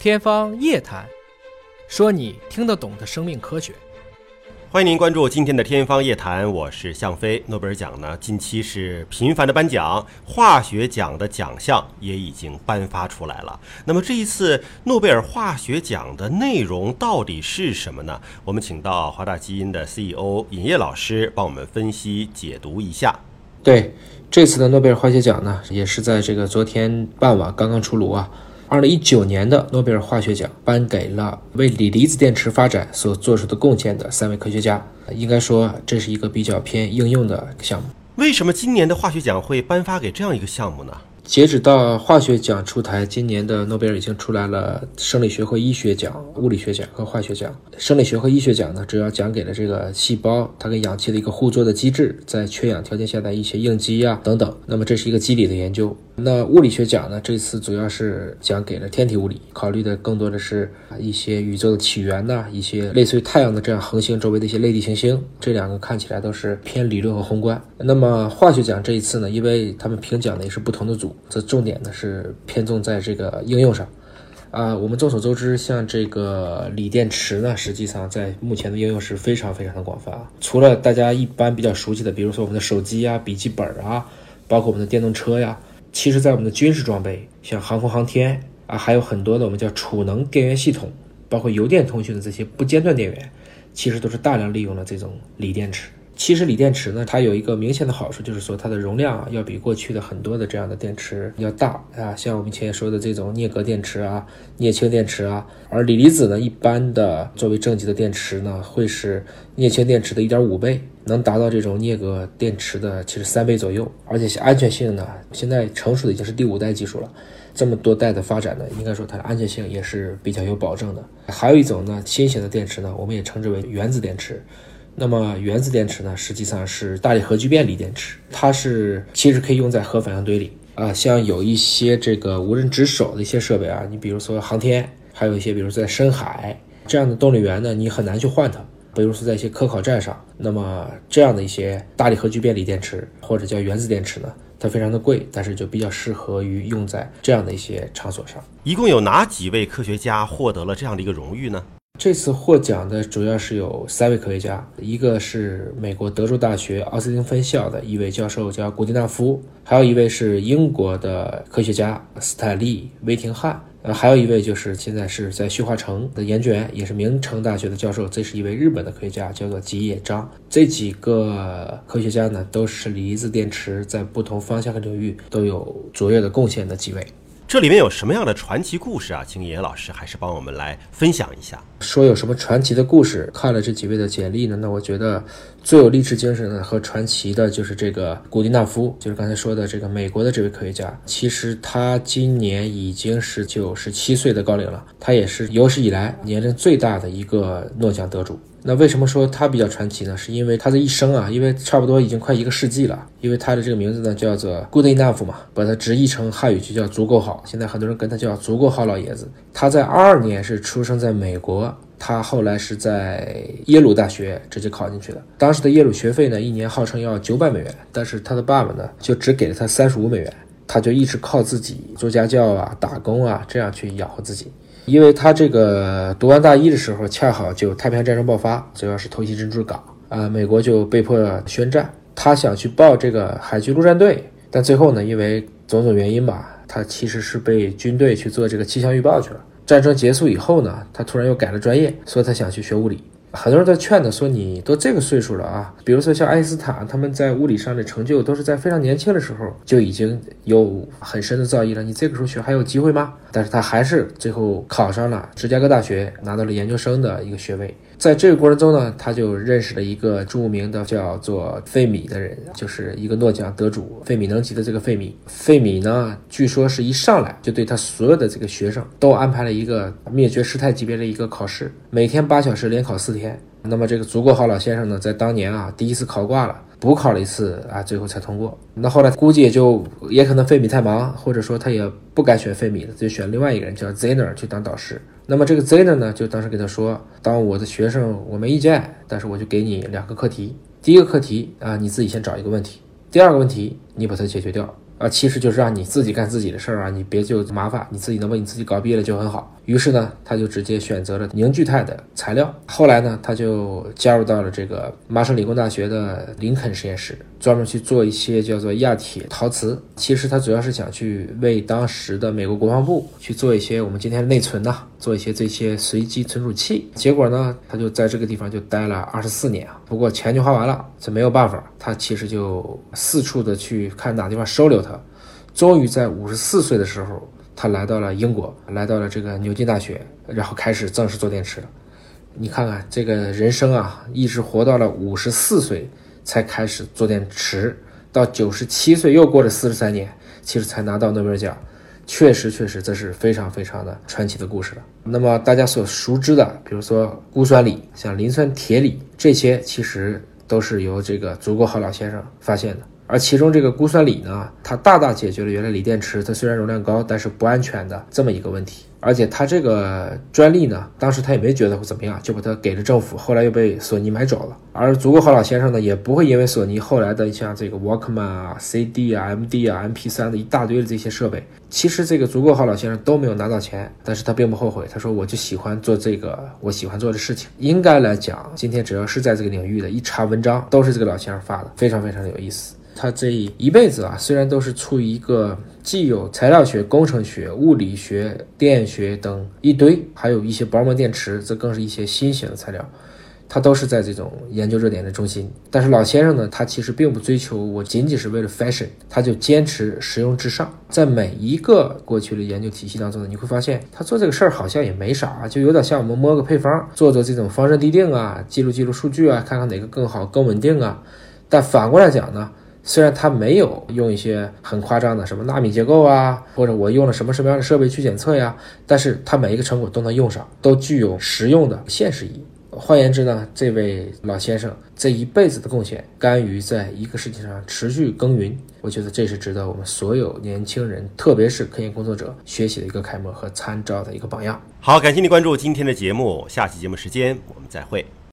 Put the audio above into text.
天方夜谭，说你听得懂的生命科学。欢迎您关注今天的《天方夜谭》，我是向飞。诺贝尔奖呢，近期是频繁的颁奖，化学奖的奖项也已经颁发出来了。那么这一次诺贝尔化学奖的内容到底是什么呢？我们请到华大基因的 CEO 尹烨老师帮我们分析解读一下。对，这次的诺贝尔化学奖呢，也是在这个昨天傍晚刚刚出炉啊。二零一九年的诺贝尔化学奖颁给了为锂离子电池发展所做出的贡献的三位科学家。应该说，这是一个比较偏应用的项目。为什么今年的化学奖会颁发给这样一个项目呢？截止到化学奖出台，今年的诺贝尔已经出来了生理学和医学奖、物理学奖和化学奖。生理学和医学奖呢，主要讲给了这个细胞它跟氧气的一个互作的机制，在缺氧条件下的一些应激啊等等。那么这是一个机理的研究。那物理学奖呢，这次主要是讲给了天体物理，考虑的更多的是啊一些宇宙的起源呐，一些类似于太阳的这样恒星周围的一些类地行星。这两个看起来都是偏理论和宏观。那么化学奖这一次呢，因为他们评奖的也是不同的组。这重点呢是偏重在这个应用上，啊，我们众所周知，像这个锂电池呢，实际上在目前的应用是非常非常的广泛啊。除了大家一般比较熟悉的，比如说我们的手机啊、笔记本啊，包括我们的电动车呀，其实在我们的军事装备，像航空航天啊，还有很多的我们叫储能电源系统，包括邮电通讯的这些不间断电源，其实都是大量利用了这种锂电池。其实锂电池呢，它有一个明显的好处，就是说它的容量啊，要比过去的很多的这样的电池要大啊。像我们以前说的这种镍镉电池啊、镍氢电池啊，而锂离子呢，一般的作为正极的电池呢，会是镍氢电池的一点五倍，能达到这种镍镉电池的其实三倍左右。而且安全性呢，现在成熟的已经是第五代技术了，这么多代的发展呢，应该说它的安全性也是比较有保证的。还有一种呢，新型的电池呢，我们也称之为原子电池。那么原子电池呢，实际上是大力核聚变锂电池，它是其实可以用在核反应堆里啊。像有一些这个无人值守的一些设备啊，你比如说航天，还有一些比如在深海这样的动力源呢，你很难去换它。比如说在一些科考站上，那么这样的一些大力核聚变锂电池或者叫原子电池呢，它非常的贵，但是就比较适合于用在这样的一些场所上。一共有哪几位科学家获得了这样的一个荣誉呢？这次获奖的主要是有三位科学家，一个是美国德州大学奥斯汀分校的一位教授叫古迪纳夫，还有一位是英国的科学家斯坦利·威廷汉，呃，还有一位就是现在是在旭化成的研究员，也是明城大学的教授，这是一位日本的科学家，叫做吉野彰。这几个科学家呢，都是离子电池在不同方向和领域都有卓越的贡献的几位。这里面有什么样的传奇故事啊？请野老师还是帮我们来分享一下。说有什么传奇的故事？看了这几位的简历呢，那我觉得最有励志精神的和传奇的就是这个古迪纳夫，就是刚才说的这个美国的这位科学家。其实他今年已经是九十七岁的高龄了，他也是有史以来年龄最大的一个诺奖得主。那为什么说他比较传奇呢？是因为他的一生啊，因为差不多已经快一个世纪了。因为他的这个名字呢叫做 Good Enough 嘛，把它直译成汉语就叫足够好。现在很多人跟他叫足够好老爷子。他在二二年是出生在美国，他后来是在耶鲁大学直接考进去的。当时的耶鲁学费呢，一年号称要九百美元，但是他的爸爸呢就只给了他三十五美元，他就一直靠自己做家教啊、打工啊，这样去养活自己。因为他这个读完大一的时候，恰好就太平洋战争爆发，主要是偷袭珍珠港啊，美国就被迫宣战。他想去报这个海军陆战队，但最后呢，因为种种原因吧，他其实是被军队去做这个气象预报去了。战争结束以后呢，他突然又改了专业，所以他想去学物理。很多人都劝他说：“你都这个岁数了啊，比如说像爱因斯坦，他们在物理上的成就都是在非常年轻的时候就已经有很深的造诣了。你这个时候学还有机会吗？”但是他还是最后考上了芝加哥大学，拿到了研究生的一个学位。在这个过程中呢，他就认识了一个著名的叫做费米的人，就是一个诺奖得主费米能级的这个费米。费米呢，据说是一上来就对他所有的这个学生都安排了一个灭绝师太级别的一个考试，每天八小时，连考四天。那么这个足够好老先生呢，在当年啊，第一次考挂了，补考了一次啊，最后才通过。那后来估计也就也可能费米太忙，或者说他也不敢选费米了，就选另外一个人叫 Zener 去当导师。那么这个 Zener 呢，就当时给他说：“当我的学生，我没意见，但是我就给你两个课题。第一个课题啊，你自己先找一个问题；第二个问题，你把它解决掉。啊，其实就是让你自己干自己的事儿啊，你别就麻烦，你自己能把你自己搞毕业了就很好。于是呢，他就直接选择了凝聚态的材料。后来呢，他就加入到了这个麻省理工大学的林肯实验室，专门去做一些叫做亚铁陶瓷。其实他主要是想去为当时的美国国防部去做一些我们今天的内存呐，做一些这些随机存储器。结果呢，他就在这个地方就待了二十四年啊。不过钱就花完了，这没有办法，他其实就四处的去看哪地方收留他。终于在五十四岁的时候。他来到了英国，来到了这个牛津大学，然后开始正式做电池了。你看看这个人生啊，一直活到了五十四岁才开始做电池，到九十七岁又过了四十三年，其实才拿到诺贝尔奖。确实，确实这是非常非常的传奇的故事了。那么大家所熟知的，比如说钴酸锂、像磷酸铁锂这些，其实都是由这个足够好老先生发现的。而其中这个钴酸锂呢，它大大解决了原来锂电池它虽然容量高，但是不安全的这么一个问题。而且它这个专利呢，当时他也没觉得会怎么样，就把它给了政府，后来又被索尼买走了。而足够好老先生呢，也不会因为索尼后来的像这个 Walkman 啊、CD 啊、MD 啊、MP3 的一大堆的这些设备，其实这个足够好老先生都没有拿到钱，但是他并不后悔。他说：“我就喜欢做这个我喜欢做的事情。”应该来讲，今天只要是在这个领域的一查文章，都是这个老先生发的，非常非常的有意思。他这一辈子啊，虽然都是处于一个既有材料学、工程学、物理学、电学等一堆，还有一些薄膜电池，这更是一些新型的材料，他都是在这种研究热点的中心。但是老先生呢，他其实并不追求我仅仅是为了 fashion，他就坚持实用至上。在每一个过去的研究体系当中呢，你会发现他做这个事儿好像也没啥，就有点像我们摸个配方，做做这种方针滴定啊，记录记录数据啊，看看哪个更好、更稳定啊。但反过来讲呢？虽然他没有用一些很夸张的什么纳米结构啊，或者我用了什么什么样的设备去检测呀，但是他每一个成果都能用上，都具有实用的现实意义。换言之呢，这位老先生这一辈子的贡献，甘于在一个事情上持续耕耘，我觉得这是值得我们所有年轻人，特别是科研工作者学习的一个楷模和参照的一个榜样。好，感谢你关注今天的节目，下期节目时间我们再会。